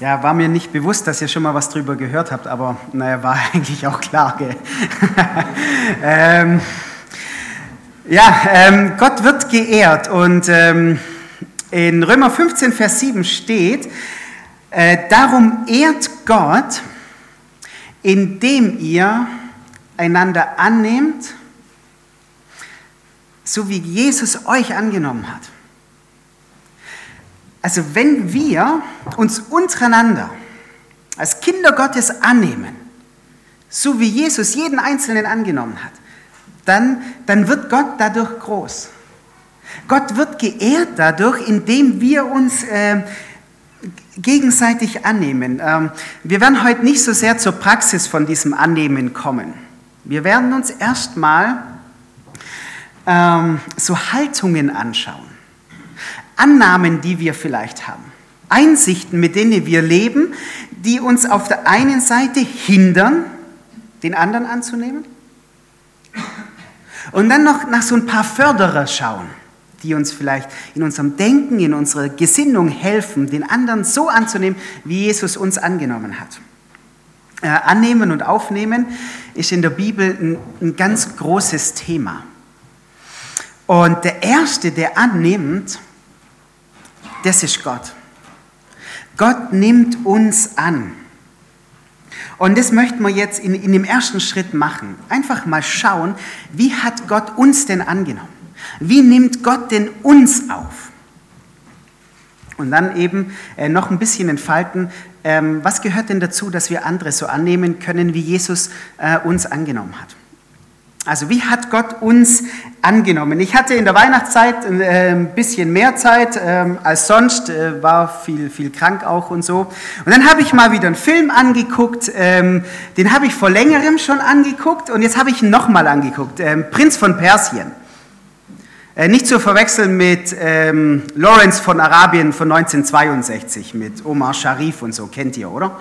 Ja, war mir nicht bewusst, dass ihr schon mal was drüber gehört habt, aber naja, war eigentlich auch klar. Gell? ähm, ja, ähm, Gott wird geehrt und ähm, in Römer 15, Vers 7 steht, äh, darum ehrt Gott, indem ihr einander annehmt, so wie Jesus euch angenommen hat. Also wenn wir uns untereinander als Kinder Gottes annehmen, so wie Jesus jeden Einzelnen angenommen hat, dann, dann wird Gott dadurch groß. Gott wird geehrt dadurch, indem wir uns äh, gegenseitig annehmen. Ähm, wir werden heute nicht so sehr zur Praxis von diesem Annehmen kommen. Wir werden uns erstmal ähm, so Haltungen anschauen. Annahmen, die wir vielleicht haben, Einsichten, mit denen wir leben, die uns auf der einen Seite hindern, den anderen anzunehmen, und dann noch nach so ein paar Förderer schauen, die uns vielleicht in unserem Denken, in unserer Gesinnung helfen, den anderen so anzunehmen, wie Jesus uns angenommen hat. Äh, annehmen und aufnehmen ist in der Bibel ein, ein ganz großes Thema. Und der Erste, der annimmt, das ist Gott. Gott nimmt uns an. Und das möchten wir jetzt in, in dem ersten Schritt machen. Einfach mal schauen, wie hat Gott uns denn angenommen? Wie nimmt Gott denn uns auf? Und dann eben äh, noch ein bisschen entfalten, ähm, was gehört denn dazu, dass wir andere so annehmen können, wie Jesus äh, uns angenommen hat. Also wie hat Gott uns angenommen? Ich hatte in der Weihnachtszeit äh, ein bisschen mehr Zeit ähm, als sonst, äh, war viel, viel krank auch und so. Und dann habe ich mal wieder einen Film angeguckt, ähm, den habe ich vor längerem schon angeguckt und jetzt habe ich ihn nochmal angeguckt, ähm, Prinz von Persien. Äh, nicht zu verwechseln mit Lawrence von Arabien von 1962, mit Omar Sharif und so, kennt ihr, oder?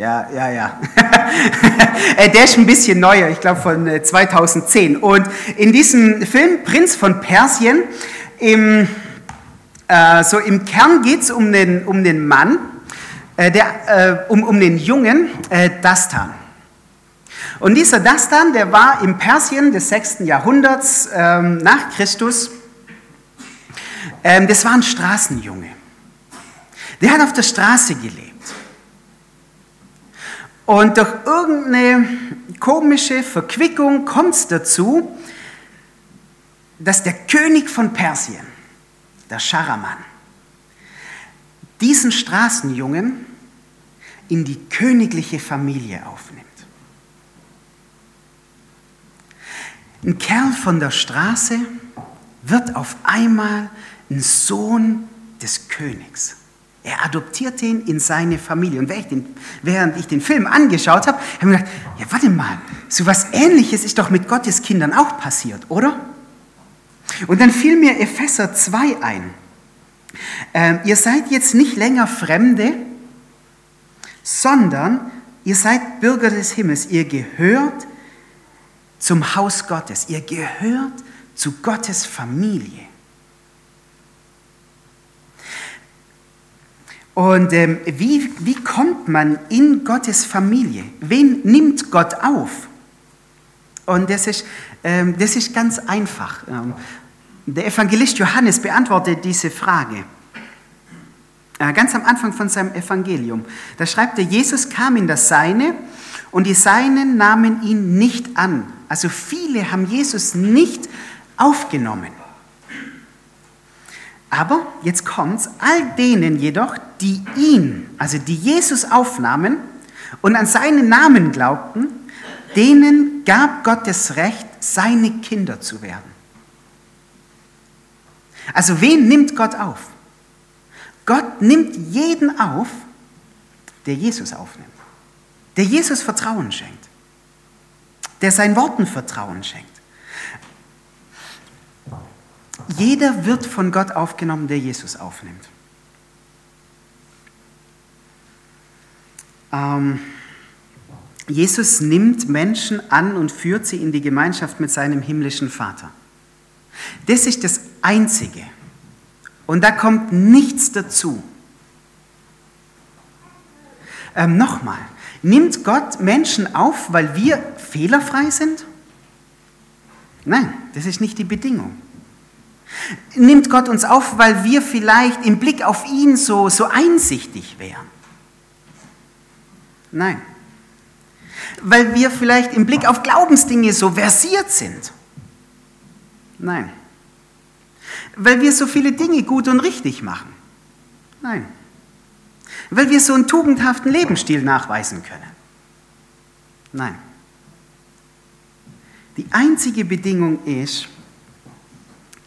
Ja, ja, ja. Äh, der ist ein bisschen neuer, ich glaube von 2010. Äh, und in diesem Film Prinz von Persien, im, äh, so im Kern geht es um den, um den Mann, äh, der, äh, um, um den Jungen äh, Dastan. Und dieser Dastan, der war im Persien des 6. Jahrhunderts ähm, nach Christus, ähm, das war ein Straßenjunge. Der hat auf der Straße gelebt. Und durch irgendeine komische Verquickung kommt es dazu, dass der König von Persien, der Scharaman, diesen Straßenjungen in die königliche Familie aufnimmt. Ein Kerl von der Straße wird auf einmal ein Sohn des Königs. Er adoptiert ihn in seine Familie. Und während ich den, während ich den Film angeschaut habe, habe ich mir gedacht, ja warte mal, so was Ähnliches ist doch mit Gottes Kindern auch passiert, oder? Und dann fiel mir Epheser 2 ein. Ähm, ihr seid jetzt nicht länger Fremde, sondern ihr seid Bürger des Himmels. Ihr gehört zum Haus Gottes. Ihr gehört zu Gottes Familie. Und ähm, wie, wie kommt man in Gottes Familie? Wen nimmt Gott auf? Und das ist, ähm, das ist ganz einfach. Ähm, der Evangelist Johannes beantwortet diese Frage. Äh, ganz am Anfang von seinem Evangelium. Da schreibt er, Jesus kam in das Seine und die Seinen nahmen ihn nicht an. Also viele haben Jesus nicht aufgenommen. Aber jetzt kommt's, all denen jedoch, die ihn, also die Jesus aufnahmen und an seinen Namen glaubten, denen gab Gott das Recht, seine Kinder zu werden. Also wen nimmt Gott auf? Gott nimmt jeden auf, der Jesus aufnimmt, der Jesus Vertrauen schenkt, der seinen Worten Vertrauen schenkt. Jeder wird von Gott aufgenommen, der Jesus aufnimmt. Ähm, Jesus nimmt Menschen an und führt sie in die Gemeinschaft mit seinem himmlischen Vater. Das ist das Einzige. Und da kommt nichts dazu. Ähm, Nochmal, nimmt Gott Menschen auf, weil wir fehlerfrei sind? Nein, das ist nicht die Bedingung. Nimmt Gott uns auf, weil wir vielleicht im Blick auf ihn so, so einsichtig wären? Nein. Weil wir vielleicht im Blick auf Glaubensdinge so versiert sind? Nein. Weil wir so viele Dinge gut und richtig machen? Nein. Weil wir so einen tugendhaften Lebensstil nachweisen können? Nein. Die einzige Bedingung ist,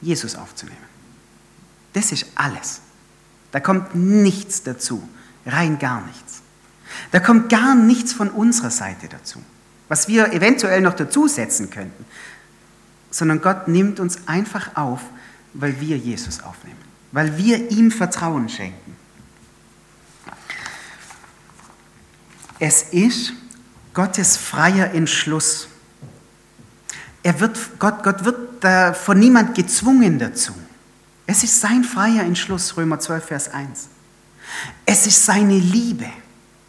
Jesus aufzunehmen. Das ist alles. Da kommt nichts dazu, rein gar nichts. Da kommt gar nichts von unserer Seite dazu, was wir eventuell noch dazusetzen könnten, sondern Gott nimmt uns einfach auf, weil wir Jesus aufnehmen, weil wir ihm Vertrauen schenken. Es ist Gottes freier Entschluss. Er wird, Gott, Gott wird da von niemand gezwungen dazu. Es ist sein freier Entschluss, Römer 12, Vers 1. Es ist seine Liebe.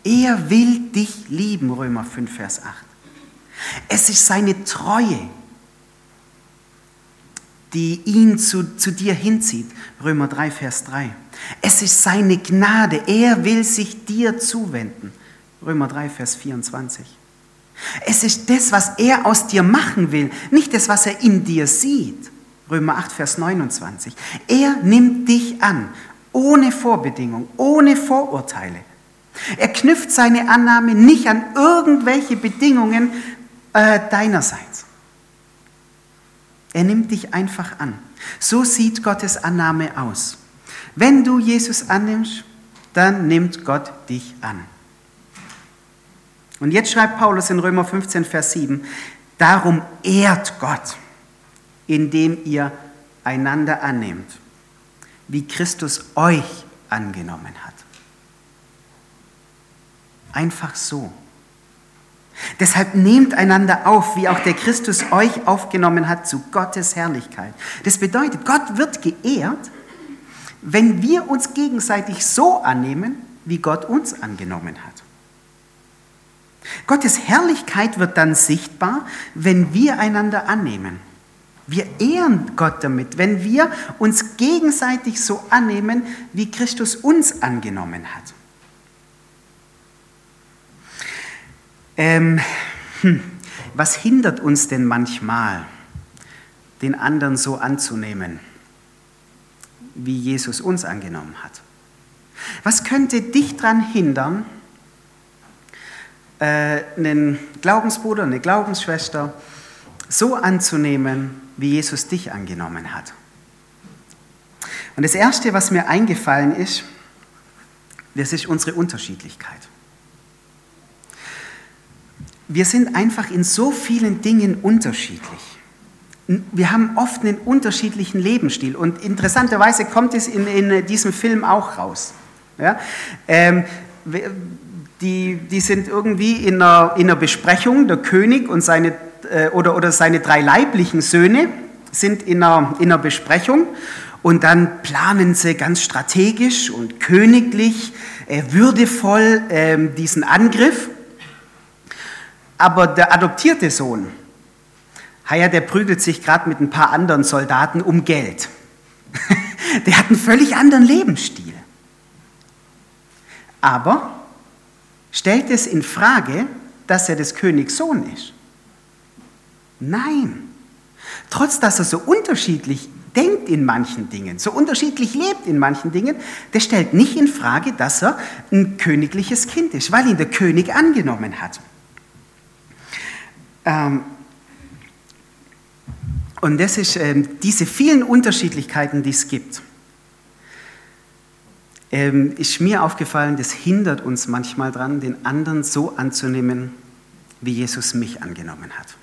Er will dich lieben, Römer 5, Vers 8. Es ist seine Treue, die ihn zu, zu dir hinzieht, Römer 3, Vers 3. Es ist seine Gnade, er will sich dir zuwenden, Römer 3, Vers 24. Es ist das, was er aus dir machen will, nicht das, was er in dir sieht. Römer 8, Vers 29. Er nimmt dich an, ohne Vorbedingung, ohne Vorurteile. Er knüpft seine Annahme nicht an irgendwelche Bedingungen äh, deinerseits. Er nimmt dich einfach an. So sieht Gottes Annahme aus. Wenn du Jesus annimmst, dann nimmt Gott dich an. Und jetzt schreibt Paulus in Römer 15, Vers 7, darum ehrt Gott, indem ihr einander annehmt, wie Christus euch angenommen hat. Einfach so. Deshalb nehmt einander auf, wie auch der Christus euch aufgenommen hat zu Gottes Herrlichkeit. Das bedeutet, Gott wird geehrt, wenn wir uns gegenseitig so annehmen, wie Gott uns angenommen hat. Gottes Herrlichkeit wird dann sichtbar, wenn wir einander annehmen. Wir ehren Gott damit, wenn wir uns gegenseitig so annehmen, wie Christus uns angenommen hat. Ähm, hm, was hindert uns denn manchmal, den anderen so anzunehmen, wie Jesus uns angenommen hat? Was könnte dich daran hindern, äh, einen Glaubensbruder, eine Glaubensschwester so anzunehmen, wie Jesus dich angenommen hat? Und das Erste, was mir eingefallen ist, das ist unsere Unterschiedlichkeit. Wir sind einfach in so vielen Dingen unterschiedlich. Wir haben oft einen unterschiedlichen Lebensstil und interessanterweise kommt es in, in diesem Film auch raus. Ja? Ähm, die, die sind irgendwie in einer, in einer Besprechung, der König und seine, äh, oder, oder seine drei leiblichen Söhne sind in einer, in einer Besprechung und dann planen sie ganz strategisch und königlich, äh, würdevoll äh, diesen Angriff aber der adoptierte Sohn, ja, der prügelt sich gerade mit ein paar anderen Soldaten um Geld. der hat einen völlig anderen Lebensstil. Aber stellt es in Frage, dass er des Königs Sohn ist? Nein. Trotz dass er so unterschiedlich denkt in manchen Dingen, so unterschiedlich lebt in manchen Dingen, der stellt nicht in Frage, dass er ein königliches Kind ist, weil ihn der König angenommen hat. Ähm, und das ist ähm, diese vielen Unterschiedlichkeiten, die es gibt. Ähm, ist mir aufgefallen, das hindert uns manchmal daran, den anderen so anzunehmen, wie Jesus mich angenommen hat.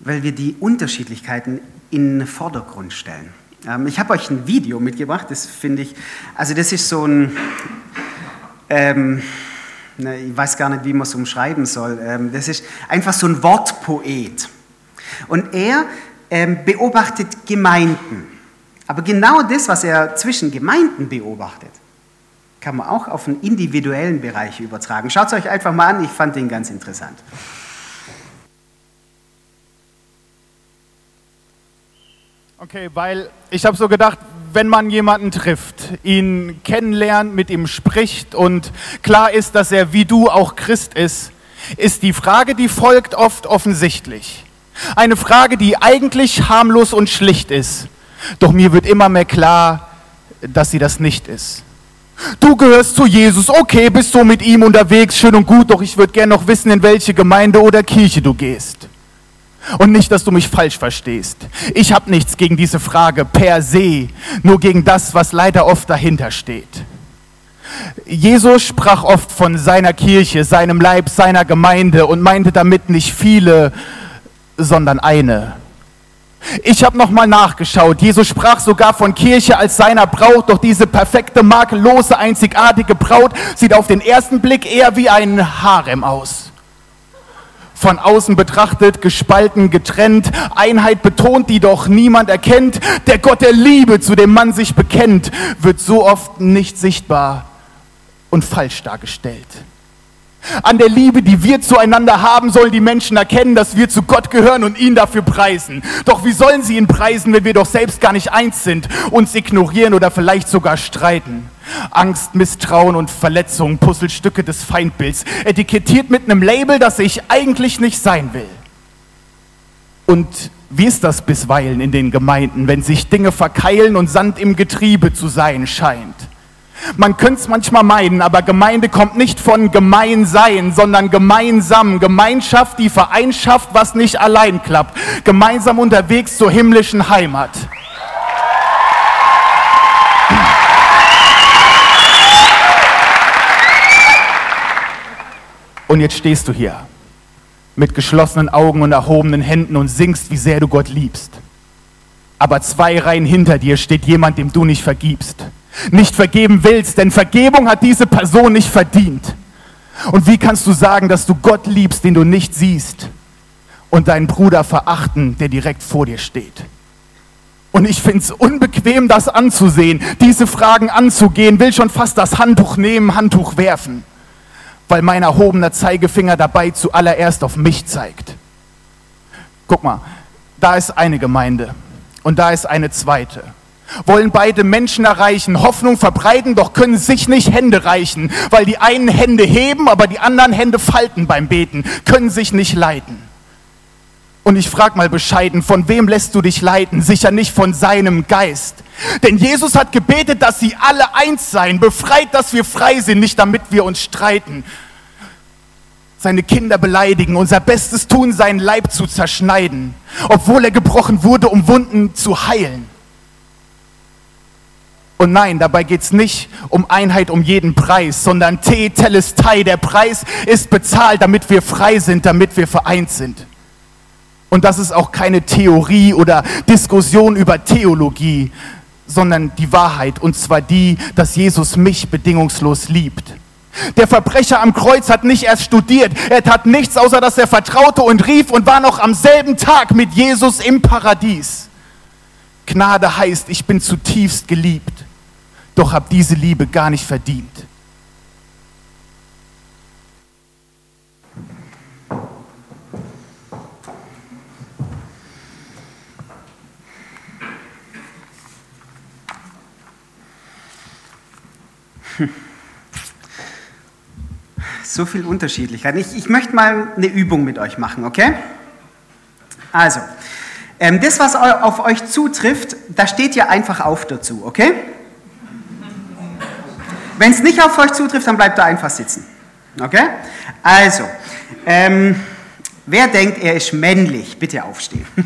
Weil wir die Unterschiedlichkeiten in den Vordergrund stellen. Ähm, ich habe euch ein Video mitgebracht, das finde ich, also das ist so ein, ähm, ich weiß gar nicht, wie man es umschreiben soll. Ähm, das ist einfach so ein Wortpoet. Und er ähm, beobachtet Gemeinden. Aber genau das, was er zwischen Gemeinden beobachtet, kann man auch auf einen individuellen Bereich übertragen. Schaut es euch einfach mal an, ich fand den ganz interessant. Okay, weil ich habe so gedacht, wenn man jemanden trifft, ihn kennenlernt, mit ihm spricht und klar ist, dass er wie du auch Christ ist, ist die Frage, die folgt, oft offensichtlich. Eine Frage, die eigentlich harmlos und schlicht ist. Doch mir wird immer mehr klar, dass sie das nicht ist. Du gehörst zu Jesus, okay, bist du mit ihm unterwegs, schön und gut, doch ich würde gerne noch wissen, in welche Gemeinde oder Kirche du gehst. Und nicht, dass du mich falsch verstehst. Ich habe nichts gegen diese Frage per se, nur gegen das, was leider oft dahinter steht. Jesus sprach oft von seiner Kirche, seinem Leib, seiner Gemeinde und meinte damit nicht viele, sondern eine. Ich habe nochmal nachgeschaut. Jesus sprach sogar von Kirche als seiner Braut, doch diese perfekte, makellose, einzigartige Braut sieht auf den ersten Blick eher wie ein Harem aus. Von außen betrachtet, gespalten, getrennt, Einheit betont, die doch niemand erkennt. Der Gott der Liebe, zu dem man sich bekennt, wird so oft nicht sichtbar und falsch dargestellt. An der Liebe, die wir zueinander haben, sollen die Menschen erkennen, dass wir zu Gott gehören und ihn dafür preisen. Doch wie sollen sie ihn preisen, wenn wir doch selbst gar nicht eins sind, uns ignorieren oder vielleicht sogar streiten? Angst, Misstrauen und Verletzung, Puzzlestücke des Feindbilds, etikettiert mit einem Label, das ich eigentlich nicht sein will. Und wie ist das bisweilen in den Gemeinden, wenn sich Dinge verkeilen und Sand im Getriebe zu sein scheint? Man könnte es manchmal meinen, aber Gemeinde kommt nicht von Gemeinsein, sondern gemeinsam. Gemeinschaft, die Vereinschaft, was nicht allein klappt. Gemeinsam unterwegs zur himmlischen Heimat. Und jetzt stehst du hier mit geschlossenen Augen und erhobenen Händen und singst, wie sehr du Gott liebst. Aber zwei Reihen hinter dir steht jemand, dem du nicht vergibst nicht vergeben willst, denn Vergebung hat diese Person nicht verdient. Und wie kannst du sagen, dass du Gott liebst, den du nicht siehst, und deinen Bruder verachten, der direkt vor dir steht? Und ich finde es unbequem, das anzusehen, diese Fragen anzugehen, will schon fast das Handtuch nehmen, Handtuch werfen, weil mein erhobener Zeigefinger dabei zuallererst auf mich zeigt. Guck mal, da ist eine Gemeinde und da ist eine zweite wollen beide Menschen erreichen, Hoffnung verbreiten, doch können sich nicht Hände reichen, weil die einen Hände heben, aber die anderen Hände falten beim Beten, können sich nicht leiten. Und ich frage mal bescheiden, von wem lässt du dich leiten? Sicher nicht von seinem Geist. Denn Jesus hat gebetet, dass sie alle eins seien, befreit, dass wir frei sind, nicht damit wir uns streiten. Seine Kinder beleidigen, unser Bestes tun, seinen Leib zu zerschneiden, obwohl er gebrochen wurde, um Wunden zu heilen. Und nein, dabei geht es nicht um Einheit um jeden Preis, sondern Te Telestai, der Preis ist bezahlt, damit wir frei sind, damit wir vereint sind. Und das ist auch keine Theorie oder Diskussion über Theologie, sondern die Wahrheit, und zwar die, dass Jesus mich bedingungslos liebt. Der Verbrecher am Kreuz hat nicht erst studiert, er tat nichts, außer dass er vertraute und rief und war noch am selben Tag mit Jesus im Paradies. Gnade heißt, ich bin zutiefst geliebt, doch habe diese Liebe gar nicht verdient. So viel Unterschiedlichkeit. Ich, ich möchte mal eine Übung mit euch machen, okay? Also, ähm, das, was auf euch zutrifft, da steht ihr einfach auf dazu, okay? Wenn es nicht auf euch zutrifft, dann bleibt ihr einfach sitzen. Okay? Also, ähm, wer denkt, er ist männlich, bitte aufstehen.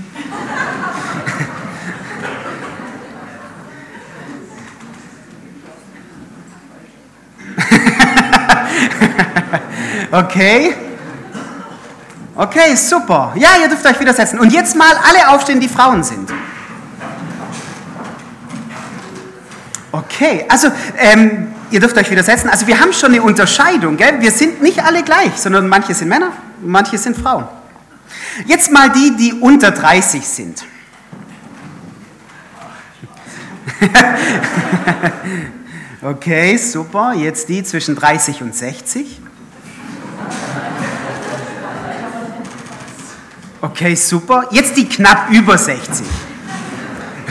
okay? Okay, super. Ja, ihr dürft euch wieder setzen. Und jetzt mal alle aufstehen, die Frauen sind. Okay, also ähm, ihr dürft euch wieder setzen. Also wir haben schon eine Unterscheidung. Gell? Wir sind nicht alle gleich, sondern manche sind Männer, manche sind Frauen. Jetzt mal die, die unter 30 sind. Okay, super. Jetzt die zwischen 30 und 60. Okay, super. Jetzt die knapp über 60.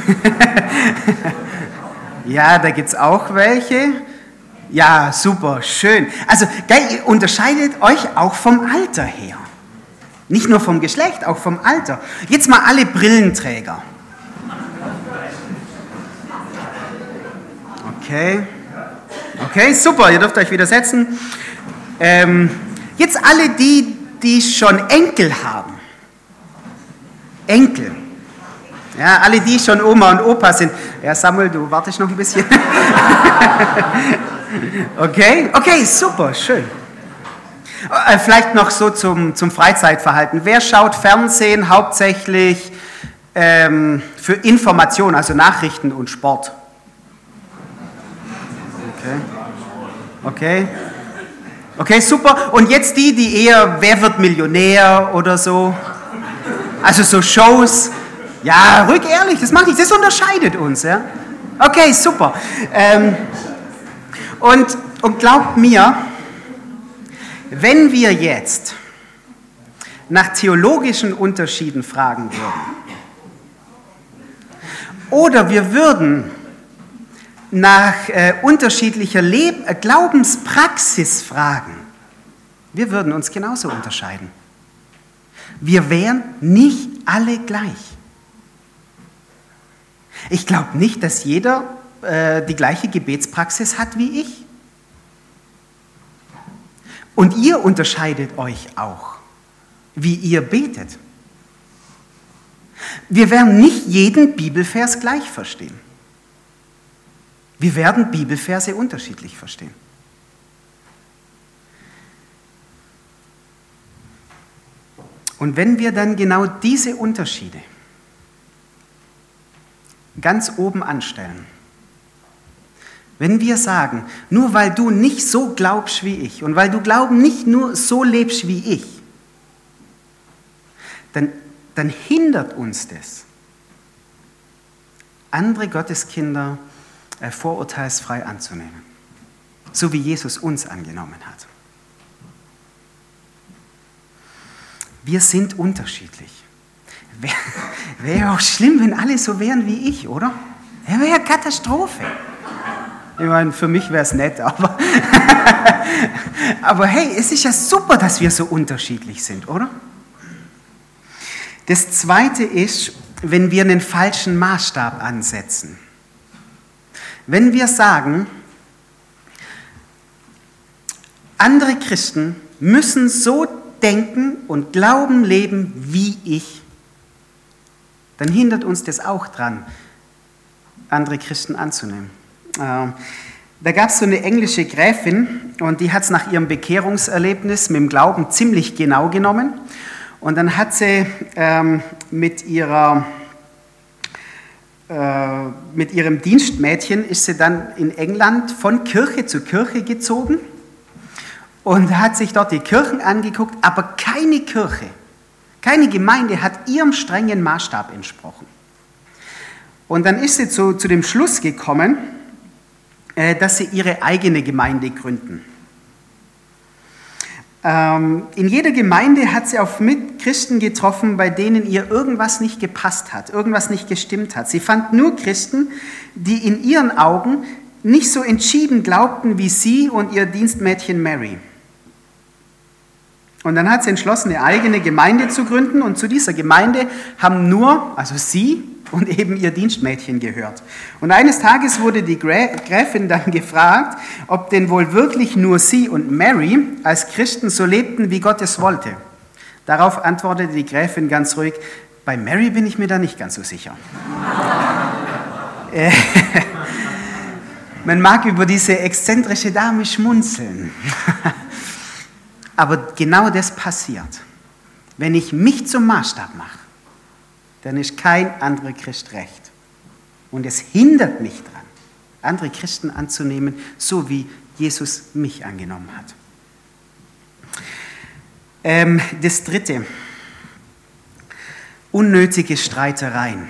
ja, da gibt es auch welche. Ja, super, schön. Also, ihr unterscheidet euch auch vom Alter her. Nicht nur vom Geschlecht, auch vom Alter. Jetzt mal alle Brillenträger. Okay. Okay, super, ihr dürft euch wieder setzen. Ähm, jetzt alle die, die schon Enkel haben. Enkel. Ja, alle die schon Oma und Opa sind. Ja, Samuel, du wartest noch ein bisschen. okay, okay, super, schön. Äh, vielleicht noch so zum, zum Freizeitverhalten. Wer schaut Fernsehen hauptsächlich ähm, für Information, also Nachrichten und Sport? Okay. Okay. Okay, super. Und jetzt die, die eher, wer wird Millionär oder so? Also so Shows. Ja, ruhig ehrlich, das macht nichts, das unterscheidet uns. Ja? Okay, super. Ähm, und, und glaubt mir, wenn wir jetzt nach theologischen Unterschieden fragen würden, oder wir würden nach äh, unterschiedlicher Leb äh, Glaubenspraxis fragen, wir würden uns genauso unterscheiden. Wir wären nicht alle gleich. Ich glaube nicht, dass jeder äh, die gleiche Gebetspraxis hat wie ich. Und ihr unterscheidet euch auch, wie ihr betet. Wir werden nicht jeden Bibelvers gleich verstehen. Wir werden Bibelverse unterschiedlich verstehen. Und wenn wir dann genau diese Unterschiede ganz oben anstellen, wenn wir sagen, nur weil du nicht so glaubst wie ich und weil du Glauben nicht nur so lebst wie ich, dann, dann hindert uns das, andere Gotteskinder äh, vorurteilsfrei anzunehmen, so wie Jesus uns angenommen hat. Wir sind unterschiedlich. Wäre wär auch schlimm, wenn alle so wären wie ich, oder? Ja, wäre ja Katastrophe. Ich meine, für mich wäre es nett, aber, aber hey, es ist ja super, dass wir so unterschiedlich sind, oder? Das Zweite ist, wenn wir einen falschen Maßstab ansetzen. Wenn wir sagen, andere Christen müssen so denken und glauben, leben wie ich, dann hindert uns das auch dran, andere Christen anzunehmen. Ähm, da gab es so eine englische Gräfin und die hat es nach ihrem Bekehrungserlebnis mit dem Glauben ziemlich genau genommen. Und dann hat sie ähm, mit, ihrer, äh, mit ihrem Dienstmädchen ist sie dann in England von Kirche zu Kirche gezogen und hat sich dort die Kirchen angeguckt, aber keine Kirche, keine Gemeinde hat ihrem strengen Maßstab entsprochen. Und dann ist sie zu, zu dem Schluss gekommen, äh, dass sie ihre eigene Gemeinde gründen. Ähm, in jeder Gemeinde hat sie auf Mitchristen getroffen, bei denen ihr irgendwas nicht gepasst hat, irgendwas nicht gestimmt hat. Sie fand nur Christen, die in ihren Augen nicht so entschieden glaubten wie sie und ihr Dienstmädchen Mary. Und dann hat sie entschlossen, eine eigene Gemeinde zu gründen und zu dieser Gemeinde haben nur, also sie und eben ihr Dienstmädchen gehört. Und eines Tages wurde die Gräfin dann gefragt, ob denn wohl wirklich nur sie und Mary als Christen so lebten, wie Gott es wollte. Darauf antwortete die Gräfin ganz ruhig, bei Mary bin ich mir da nicht ganz so sicher. Äh, man mag über diese exzentrische Dame schmunzeln. Aber genau das passiert, wenn ich mich zum Maßstab mache dann ist kein anderer Christ recht. Und es hindert mich daran, andere Christen anzunehmen, so wie Jesus mich angenommen hat. Ähm, das Dritte, unnötige Streitereien.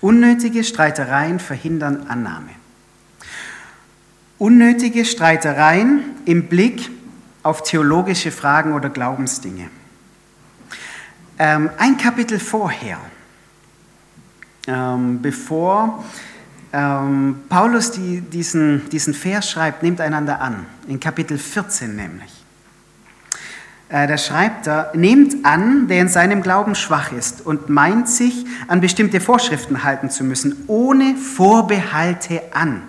Unnötige Streitereien verhindern Annahme. Unnötige Streitereien im Blick auf theologische Fragen oder Glaubensdinge. Ähm, ein Kapitel vorher, ähm, bevor ähm, Paulus die, diesen, diesen Vers schreibt, nehmt einander an, in Kapitel 14 nämlich. Äh, da schreibt er, nehmt an, der in seinem Glauben schwach ist und meint sich an bestimmte Vorschriften halten zu müssen, ohne Vorbehalte an.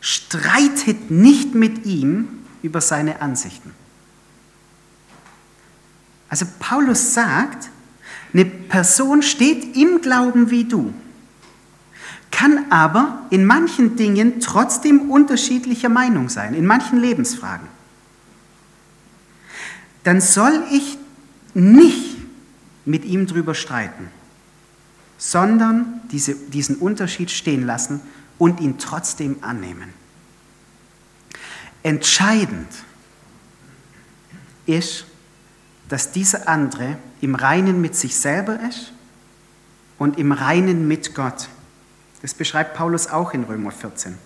Streitet nicht mit ihm über seine Ansichten. Also Paulus sagt, eine Person steht im Glauben wie du, kann aber in manchen Dingen trotzdem unterschiedlicher Meinung sein, in manchen Lebensfragen. Dann soll ich nicht mit ihm drüber streiten, sondern diese, diesen Unterschied stehen lassen und ihn trotzdem annehmen. Entscheidend ist, dass dieser andere im Reinen mit sich selber ist und im Reinen mit Gott. Das beschreibt Paulus auch in Römer 14.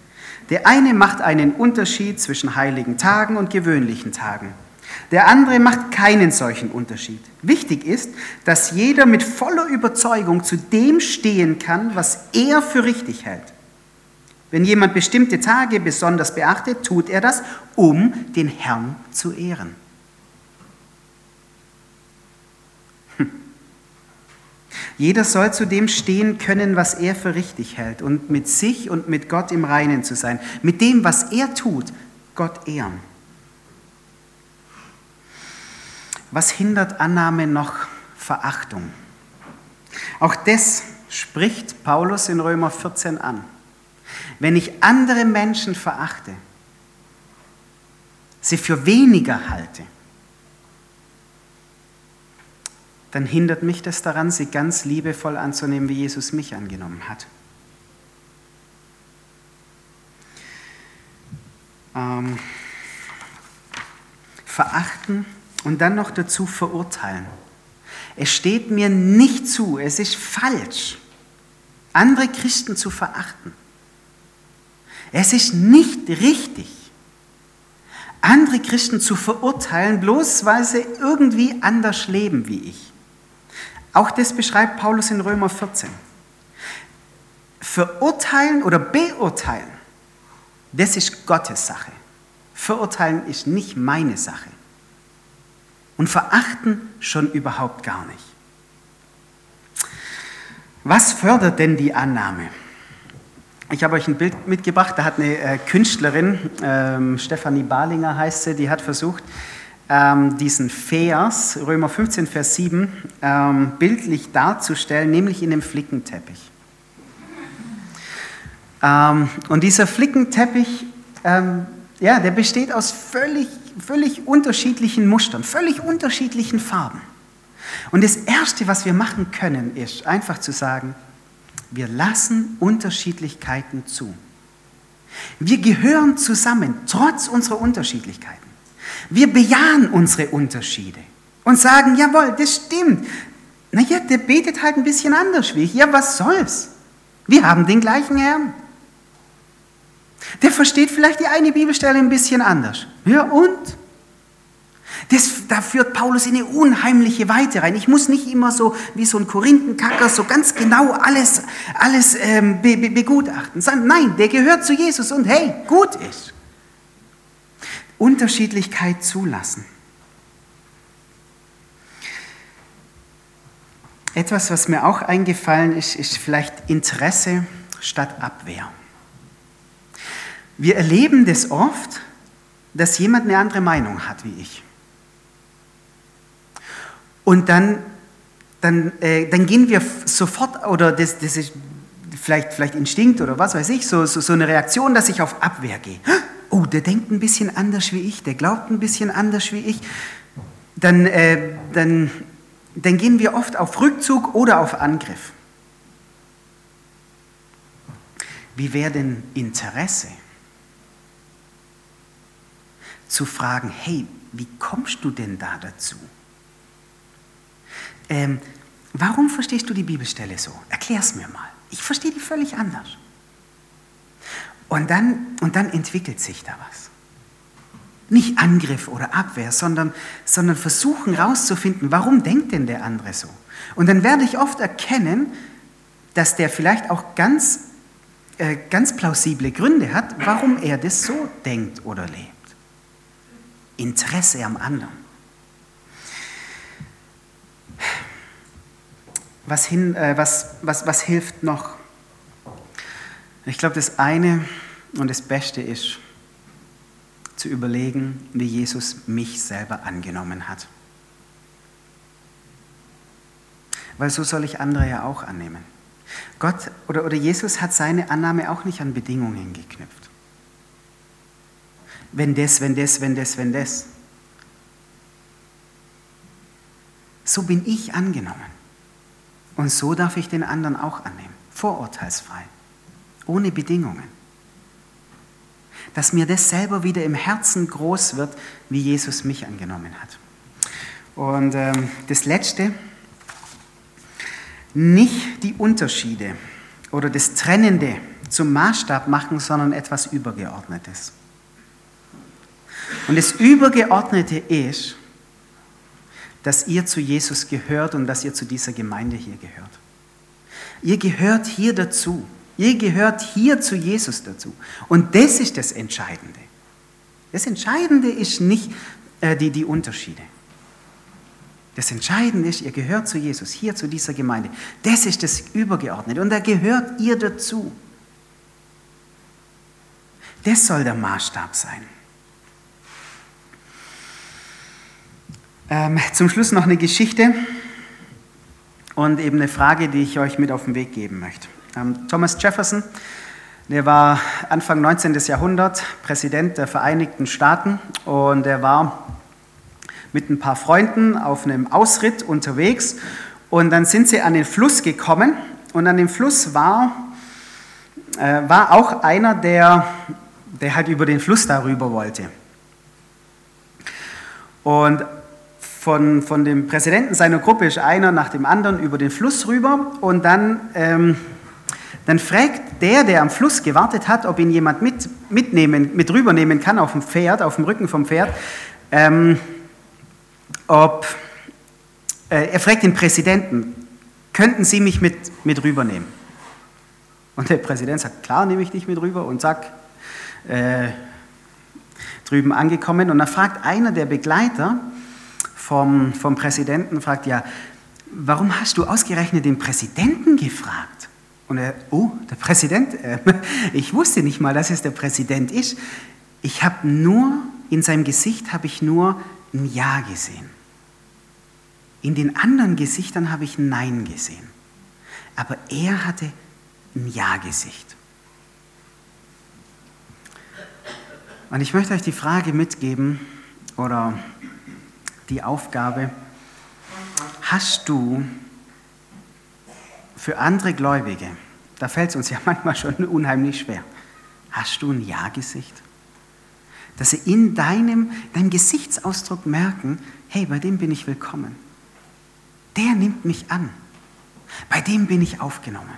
Der eine macht einen Unterschied zwischen heiligen Tagen und gewöhnlichen Tagen. Der andere macht keinen solchen Unterschied. Wichtig ist, dass jeder mit voller Überzeugung zu dem stehen kann, was er für richtig hält. Wenn jemand bestimmte Tage besonders beachtet, tut er das, um den Herrn zu ehren. Jeder soll zu dem stehen können, was er für richtig hält und mit sich und mit Gott im Reinen zu sein. Mit dem, was er tut, Gott ehren. Was hindert Annahme noch Verachtung? Auch das spricht Paulus in Römer 14 an. Wenn ich andere Menschen verachte, sie für weniger halte, dann hindert mich das daran, sie ganz liebevoll anzunehmen, wie Jesus mich angenommen hat. Ähm, verachten und dann noch dazu verurteilen. Es steht mir nicht zu, es ist falsch, andere Christen zu verachten. Es ist nicht richtig, andere Christen zu verurteilen, bloß weil sie irgendwie anders leben wie ich. Auch das beschreibt Paulus in Römer 14. Verurteilen oder beurteilen, das ist Gottes Sache. Verurteilen ist nicht meine Sache. Und verachten schon überhaupt gar nicht. Was fördert denn die Annahme? Ich habe euch ein Bild mitgebracht, da hat eine äh, Künstlerin, ähm, Stefanie Barlinger heißt sie, die hat versucht, ähm, diesen Vers, Römer 15, Vers 7, ähm, bildlich darzustellen, nämlich in dem Flickenteppich. Ähm, und dieser Flickenteppich, ähm, ja, der besteht aus völlig, völlig unterschiedlichen Mustern, völlig unterschiedlichen Farben. Und das Erste, was wir machen können, ist einfach zu sagen, wir lassen Unterschiedlichkeiten zu. Wir gehören zusammen, trotz unserer Unterschiedlichkeiten. Wir bejahen unsere Unterschiede und sagen, jawohl, das stimmt. Naja, der betet halt ein bisschen anders wie ich. Ja, was soll's? Wir haben den gleichen Herrn. Der versteht vielleicht die eine Bibelstelle ein bisschen anders. Ja, und? Das, da führt Paulus in eine unheimliche Weite rein. Ich muss nicht immer so wie so ein Korinthenkacker so ganz genau alles, alles ähm, be, be, begutachten. Nein, der gehört zu Jesus und hey, gut ist. Unterschiedlichkeit zulassen. Etwas, was mir auch eingefallen ist, ist vielleicht Interesse statt Abwehr. Wir erleben das oft, dass jemand eine andere Meinung hat wie ich. Und dann, dann, äh, dann gehen wir sofort, oder das, das ist vielleicht, vielleicht Instinkt oder was weiß ich, so, so, so eine Reaktion, dass ich auf Abwehr gehe oh, der denkt ein bisschen anders wie ich, der glaubt ein bisschen anders wie ich, dann, äh, dann, dann gehen wir oft auf Rückzug oder auf Angriff. Wie wäre denn Interesse? Zu fragen, hey, wie kommst du denn da dazu? Ähm, warum verstehst du die Bibelstelle so? Erklär es mir mal. Ich verstehe die völlig anders. Und dann, und dann entwickelt sich da was. Nicht Angriff oder Abwehr, sondern, sondern versuchen herauszufinden, warum denkt denn der andere so? Und dann werde ich oft erkennen, dass der vielleicht auch ganz, äh, ganz plausible Gründe hat, warum er das so denkt oder lebt. Interesse am anderen. Was, hin, äh, was, was, was hilft noch? Ich glaube, das eine und das Beste ist, zu überlegen, wie Jesus mich selber angenommen hat. Weil so soll ich andere ja auch annehmen. Gott oder, oder Jesus hat seine Annahme auch nicht an Bedingungen geknüpft. Wenn das, wenn das, wenn das, wenn das. So bin ich angenommen. Und so darf ich den anderen auch annehmen, vorurteilsfrei, ohne Bedingungen. Dass mir das selber wieder im Herzen groß wird, wie Jesus mich angenommen hat. Und ähm, das Letzte, nicht die Unterschiede oder das Trennende zum Maßstab machen, sondern etwas Übergeordnetes. Und das Übergeordnete ist, dass ihr zu Jesus gehört und dass ihr zu dieser Gemeinde hier gehört. Ihr gehört hier dazu. Ihr gehört hier zu Jesus dazu. Und das ist das Entscheidende. Das Entscheidende ist nicht äh, die, die Unterschiede. Das Entscheidende ist, ihr gehört zu Jesus, hier zu dieser Gemeinde. Das ist das Übergeordnete und da gehört ihr dazu. Das soll der Maßstab sein. Ähm, zum Schluss noch eine Geschichte und eben eine Frage, die ich euch mit auf den Weg geben möchte. Ähm, Thomas Jefferson, der war Anfang 19. Jahrhundert Präsident der Vereinigten Staaten und er war mit ein paar Freunden auf einem Ausritt unterwegs und dann sind sie an den Fluss gekommen und an dem Fluss war, äh, war auch einer, der, der halt über den Fluss darüber wollte. Und von, von dem Präsidenten seiner Gruppe ist einer nach dem anderen über den Fluss rüber und dann, ähm, dann fragt der, der am Fluss gewartet hat, ob ihn jemand mit, mitnehmen, mit rübernehmen kann auf dem Pferd, auf dem Rücken vom Pferd, ähm, ob, äh, er fragt den Präsidenten, könnten Sie mich mit, mit rübernehmen? Und der Präsident sagt, klar, nehme ich dich mit rüber und zack, äh, drüben angekommen. Und dann fragt einer der Begleiter, vom, vom Präsidenten fragt, ja, warum hast du ausgerechnet den Präsidenten gefragt? Und er, oh, der Präsident, äh, ich wusste nicht mal, dass es der Präsident ist. Ich habe nur, in seinem Gesicht habe ich nur ein Ja gesehen. In den anderen Gesichtern habe ich ein Nein gesehen. Aber er hatte ein Ja-Gesicht. Und ich möchte euch die Frage mitgeben, oder die Aufgabe, hast du für andere Gläubige, da fällt es uns ja manchmal schon unheimlich schwer, hast du ein Ja-Gesicht? Dass sie in deinem, deinem Gesichtsausdruck merken, hey, bei dem bin ich willkommen. Der nimmt mich an. Bei dem bin ich aufgenommen.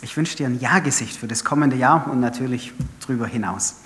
Ich wünsche dir ein Ja-Gesicht für das kommende Jahr und natürlich darüber hinaus.